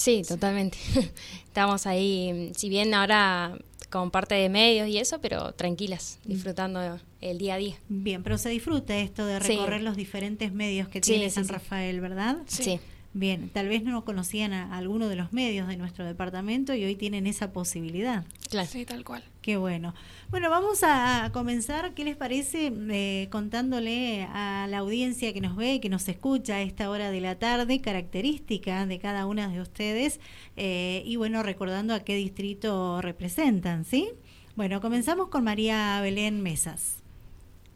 Sí, totalmente. Estamos ahí, si bien ahora con parte de medios y eso, pero tranquilas, mm. disfrutando el día a día. Bien, pero se disfruta esto de recorrer los diferentes medios que tiene San Rafael, ¿verdad? Sí. Bien, tal vez no conocían a alguno de los medios de nuestro departamento y hoy tienen esa posibilidad. Claro. Sí, tal cual. Qué bueno. Bueno, vamos a comenzar, ¿qué les parece? Eh, contándole a la audiencia que nos ve y que nos escucha a esta hora de la tarde, características de cada una de ustedes eh, y bueno, recordando a qué distrito representan, ¿sí? Bueno, comenzamos con María Belén Mesas.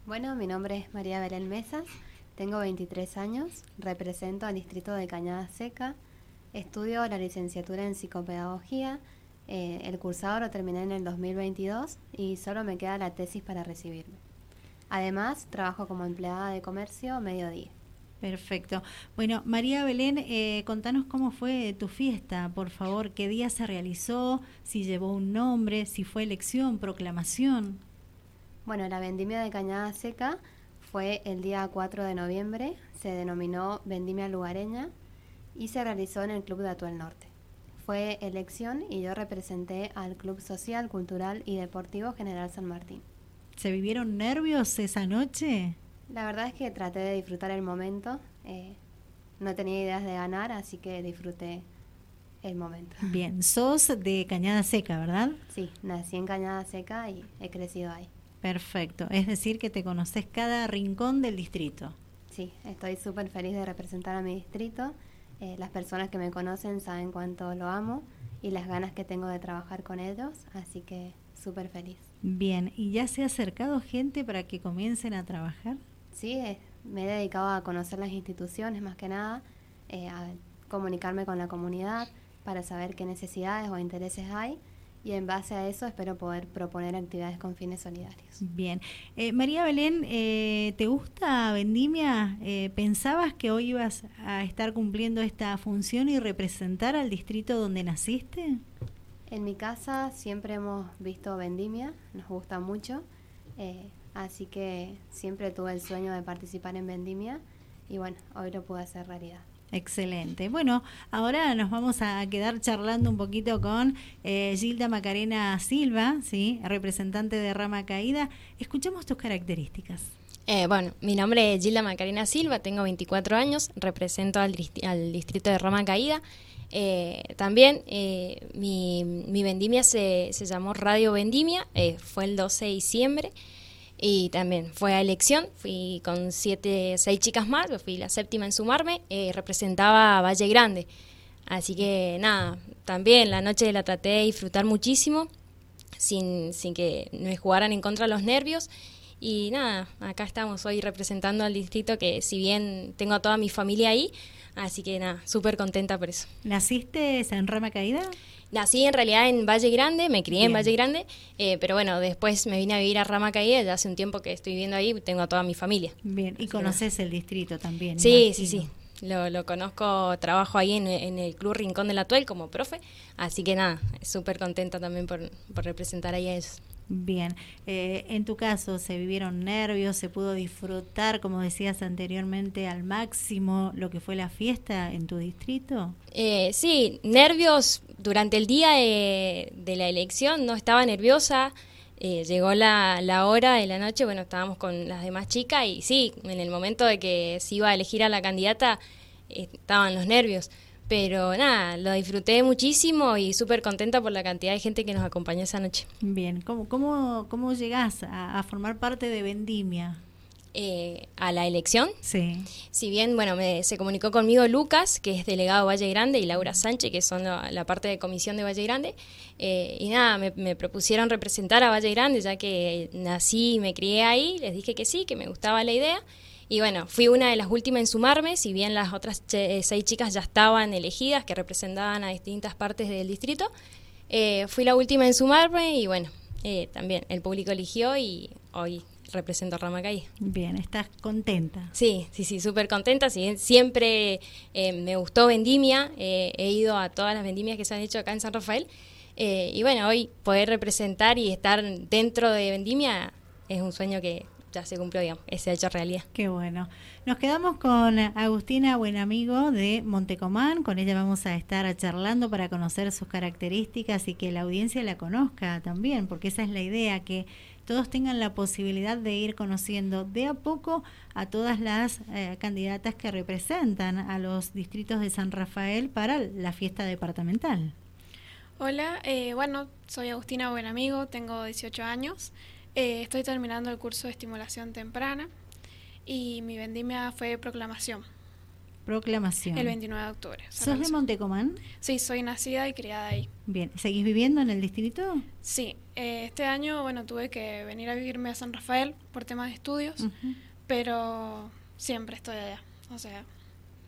Bueno, mi nombre es María Belén Mesas. Tengo 23 años, represento al distrito de Cañada Seca, estudio la licenciatura en psicopedagogía, eh, el cursado lo terminé en el 2022 y solo me queda la tesis para recibirme. Además, trabajo como empleada de comercio mediodía. Perfecto. Bueno, María Belén, eh, contanos cómo fue tu fiesta, por favor, qué día se realizó, si llevó un nombre, si fue elección, proclamación. Bueno, la vendimia de Cañada Seca fue el día 4 de noviembre, se denominó Vendimia Lugareña y se realizó en el Club de Atuel Norte. Fue elección y yo representé al Club Social, Cultural y Deportivo General San Martín. ¿Se vivieron nervios esa noche? La verdad es que traté de disfrutar el momento. Eh, no tenía ideas de ganar, así que disfruté el momento. Bien, sos de Cañada Seca, ¿verdad? Sí, nací en Cañada Seca y he crecido ahí. Perfecto, es decir, que te conoces cada rincón del distrito. Sí, estoy súper feliz de representar a mi distrito. Eh, las personas que me conocen saben cuánto lo amo y las ganas que tengo de trabajar con ellos, así que súper feliz. Bien, ¿y ya se ha acercado gente para que comiencen a trabajar? Sí, eh, me he dedicado a conocer las instituciones más que nada, eh, a comunicarme con la comunidad para saber qué necesidades o intereses hay y en base a eso espero poder proponer actividades con fines solidarios. Bien. Eh, María Belén, eh, ¿te gusta Vendimia? Eh, ¿Pensabas que hoy ibas a estar cumpliendo esta función y representar al distrito donde naciste? En mi casa siempre hemos visto Vendimia, nos gusta mucho, así que siempre tuve el sueño de participar en Vendimia y bueno, hoy lo pude hacer realidad. Excelente. Bueno, ahora nos vamos a quedar charlando un poquito con eh, Gilda Macarena Silva, ¿sí? representante de Rama Caída. Escuchemos tus características. Eh, bueno, mi nombre es Gilda Macarena Silva, tengo 24 años, represento al, distrito de Rama Caída. Eh, también mi, mi, vendimia se, se, llamó Radio Vendimia, fue el 12 de diciembre. Y también fue a elección, fui con siete, seis chicas más, fui la séptima en sumarme, eh, representaba a Valle Grande. Así que nada, también la noche la traté de disfrutar muchísimo, sin, sin que me jugaran en contra los nervios. Y nada, acá estamos hoy representando al distrito que si bien tengo a toda mi familia ahí, así que nada, súper contenta por eso. ¿Naciste en Rama Caída? Nací en realidad en Valle Grande, me crié en Valle Grande, eh, pero bueno, después me vine a vivir a Rama Caída, ya hace un tiempo que estoy viviendo ahí, tengo a toda mi familia. Bien, y conoces el distrito también. Sí, sí, sí. Lo, lo, conozco, trabajo ahí en, el Club Rincón de la Tuel como profe, así que nada, súper contenta también por, por representar ahí a ellos. Bien, eh, en tu caso, ¿se vivieron nervios? ¿Se pudo disfrutar, como decías anteriormente, al máximo lo que fue la fiesta en tu distrito? Eh, sí, nervios durante el día de, la elección, no estaba nerviosa. Eh, llegó la, la, hora de la noche, bueno, estábamos con las demás chicas y sí, en el momento de que se iba a elegir a la candidata, estaban los nervios pero nada, lo disfruté muchísimo y súper contenta por la cantidad de gente que nos acompañó esa noche. Bien, ¿cómo, cómo, cómo llegás a, formar parte de Vendimia? Eh, a la elección. Sí. Si bien, bueno, me, se comunicó conmigo Lucas, que es delegado de Valle Grande, y Laura Sánchez, que son la, parte de comisión de Valle Grande, eh, y nada, me, me, propusieron representar a Valle Grande, ya que nací y me crié ahí, les dije que sí, que me gustaba la idea, y bueno, fui una de las últimas en sumarme, si bien las otras eh, seis chicas ya estaban elegidas, que representaban a distintas partes del distrito. Eh, fui la última en sumarme y bueno, eh, también el público eligió y hoy represento a Ramacay. Bien, ¿estás contenta? Sí, sí, sí, súper contenta. siempre me gustó Vendimia, he ido a todas las vendimias que se han hecho acá en San Rafael. y bueno, hoy poder representar y estar dentro de Vendimia es un sueño que ya se cumplió, digamos, ese hecho realidad. Qué bueno. Nos quedamos con Agustina, buen amigo de Montecomán. Con ella vamos a estar charlando para conocer sus características y que la audiencia la conozca también, porque esa es la idea, que todos tengan la posibilidad de ir conociendo de a poco a todas las eh, candidatas que representan a los distritos de San Rafael para la fiesta departamental. Hola, eh, bueno, soy Agustina Buen Amigo, tengo 18 años, eh, estoy terminando el curso de estimulación temprana y mi vendimia fue proclamación. Proclamación. El 29 de octubre. ¿Sos de Montecomán? Sí, soy nacida y criada ahí. Bien, ¿seguís viviendo en el distrito? Sí, eh, este año, bueno, tuve que venir a vivirme a San Rafael por temas de estudios, pero siempre estoy allá, o sea,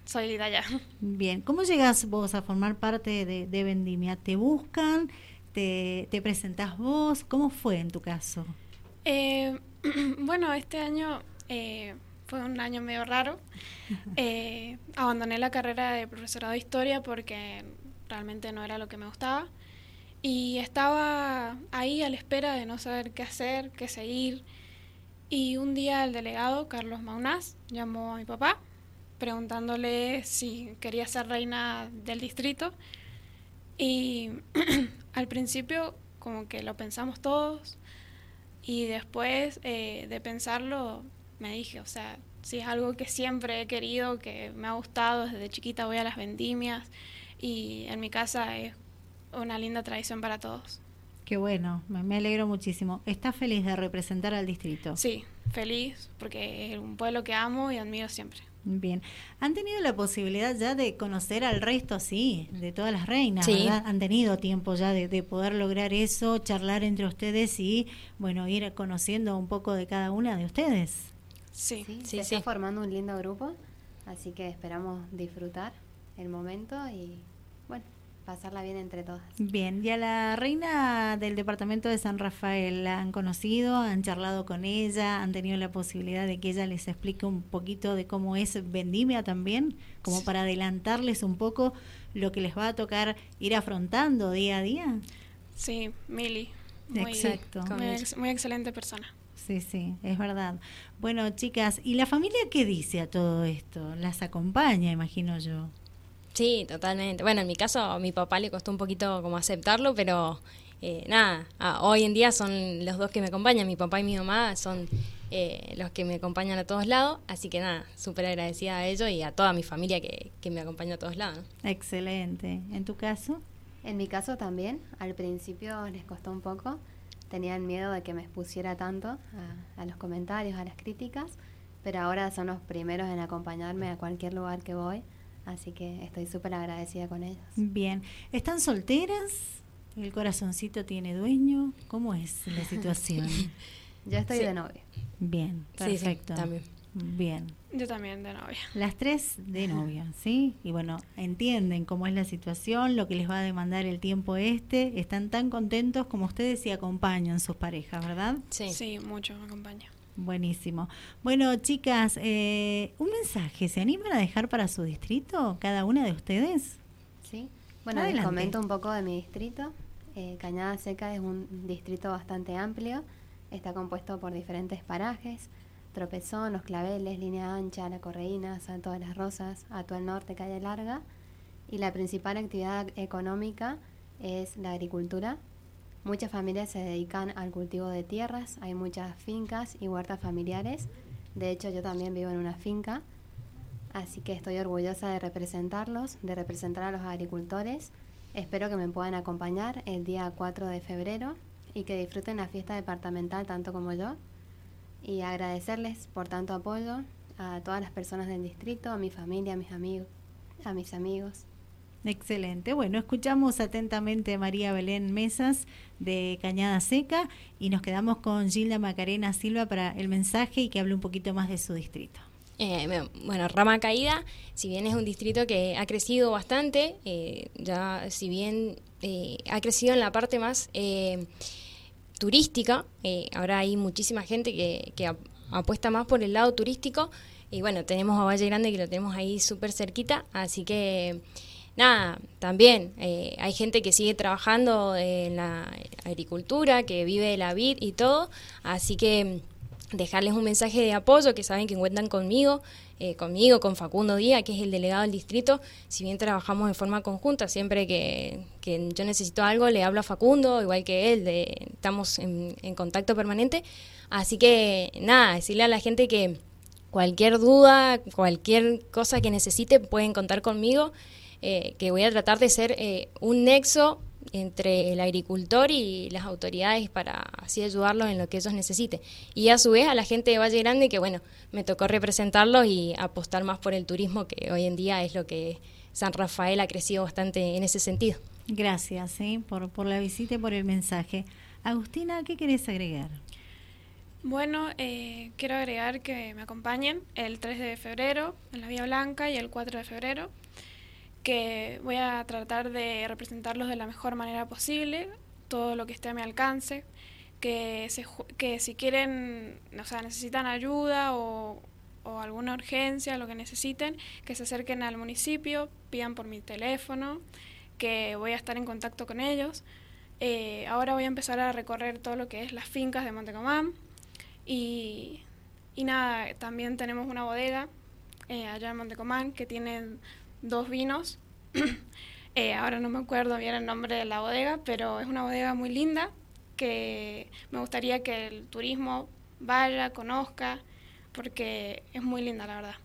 soy de allá. Bien, ¿cómo llegas vos a formar parte de, Vendimia? ¿Te buscan? ¿Te, te presentás vos? ¿Cómo fue en tu caso? Eh, bueno, este año eh, fue un año medio raro. Eh, abandoné la carrera de profesorado de historia porque realmente no era lo que me gustaba. Y estaba ahí a la espera de no saber qué hacer, qué seguir. Y un día el delegado, Carlos Maunás, llamó a mi papá preguntándole si quería ser reina del distrito. Y al principio como que lo pensamos todos y después eh, de pensarlo me dije, o sea, si es algo que siempre he querido, que me ha gustado, desde chiquita voy a las vendimias y en mi casa es una linda tradición para todos. Qué bueno, me alegro muchísimo. ¿Estás feliz de representar al distrito? Sí, feliz, porque es un pueblo que amo y admiro siempre. Bien. ¿Han tenido la posibilidad ya de conocer al resto, sí, de todas las reinas, sí. ¿verdad? Han tenido tiempo ya de, poder lograr eso, charlar entre ustedes y, bueno, ir conociendo un poco de cada una de ustedes. Sí, sí, se está formando un lindo grupo, así que esperamos disfrutar el momento y, pasarla bien entre todas. Bien, y a la reina del departamento de San Rafael, ¿la han conocido? ¿Han charlado con ella? ¿Han tenido la posibilidad de que ella les explique un poquito de cómo es Vendimia también? Como para adelantarles un poco lo que les va a tocar ir afrontando día a día. Sí, Mili. Muy, Exacto. muy excelente persona. Sí, sí, es verdad. Bueno, chicas, ¿y la familia qué dice a todo esto? ¿Las acompaña, imagino yo? Sí, totalmente. Bueno, en mi caso, a mi papá le costó un poquito como aceptarlo, pero eh, nada, ah, hoy en día son los dos que me acompañan, mi papá y mi mamá son eh, los que me acompañan a todos lados, así que nada, súper agradecida a ellos y a toda mi familia que, que me acompaña a todos lados. Excelente. ¿En tu caso? En mi caso también, al principio les costó un poco, tenían miedo de que me expusiera tanto a, a los comentarios, a las críticas, pero ahora son los primeros en acompañarme a cualquier lugar que voy Así que estoy súper agradecida con ellos. Bien. ¿Están solteras? ¿El corazoncito tiene dueño? ¿Cómo es la situación? Yo estoy de novia. Bien, perfecto. también. Bien. Yo también de novia. Las tres de novia, ¿sí? Y bueno, entienden cómo es la situación, lo que les va a demandar el tiempo este. Están tan contentos como ustedes y acompañan sus parejas, ¿verdad? Sí. Sí, mucho me acompaña. Buenísimo. Bueno, chicas, eh, un mensaje. ¿Se animan a dejar para su distrito cada una de ustedes? Sí. Bueno, les comento un poco de mi distrito. Eh, Cañada Seca es un distrito bastante amplio. Está compuesto por diferentes parajes. Tropezón, Los Claveles, Línea Ancha, La Correína, Salto de las Rosas, Atual Norte, Calle Larga. Y la principal actividad económica es la agricultura, Muchas familias se dedican al cultivo de tierras, hay muchas fincas y huertas familiares. De hecho, yo también vivo en una finca, así que estoy orgullosa de representarlos, de representar a los agricultores. Espero que me puedan acompañar el día 4 de febrero y que disfruten la fiesta departamental tanto como yo. Y agradecerles por tanto apoyo a todas las personas del distrito, a mi familia, a mis amigos, a mis amigos. Excelente. Bueno, escuchamos atentamente a María Belén Mesas de Cañada Seca y nos quedamos con Gilda Macarena Silva para el mensaje y que hable un poquito más de su distrito. Eh, bueno, Rama Caída, si bien es un distrito que ha crecido bastante, eh, ya si bien eh, ha crecido en la parte más turística, ahora hay muchísima gente que, que apuesta más por el lado turístico y bueno, tenemos a Valle Grande que lo tenemos ahí súper cerquita, así que nada, también eh, hay gente que sigue trabajando en la agricultura, que vive de la vid y todo, así que dejarles un mensaje de apoyo, que saben que cuentan conmigo, eh, conmigo, con Facundo Díaz, que es el delegado del distrito. Si bien trabajamos de forma conjunta, siempre que, yo necesito algo, le hablo a Facundo, igual que él, de, estamos en, contacto permanente. Así que nada, decirle a la gente que cualquier duda, cualquier cosa que necesite, pueden contar conmigo, eh, que voy a tratar de ser eh, un nexo entre el agricultor y las autoridades para así ayudarlos en lo que ellos necesiten. Y a su vez a la gente de Valle Grande que bueno, me tocó representarlos y apostar más por el turismo que hoy en día es lo que San Rafael ha crecido bastante en ese sentido. Gracias ¿eh? por, por la visita y por el mensaje. Agustina, ¿qué querés agregar? Bueno, eh, quiero agregar que me acompañen el 3 de febrero en la Vía Blanca y el 4 de febrero que voy a tratar de representarlos de la mejor manera posible, todo lo que esté a mi alcance, que, que si quieren, o sea, necesitan ayuda o, alguna urgencia, lo que necesiten, que se acerquen al municipio, pidan por mi teléfono, que voy a estar en contacto con ellos. Eh, ahora voy a empezar a recorrer todo lo que es las fincas de Montecomán y, y nada, también tenemos una bodega eh, allá en Montecomán que tiene dos vinos. Eh, ahora no me acuerdo bien el nombre de la bodega, pero es una bodega muy linda que me gustaría que el turismo vaya, conozca, porque es muy linda, la verdad.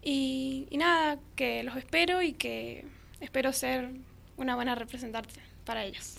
Y, y nada, que los espero y que espero ser una buena representante para ellos.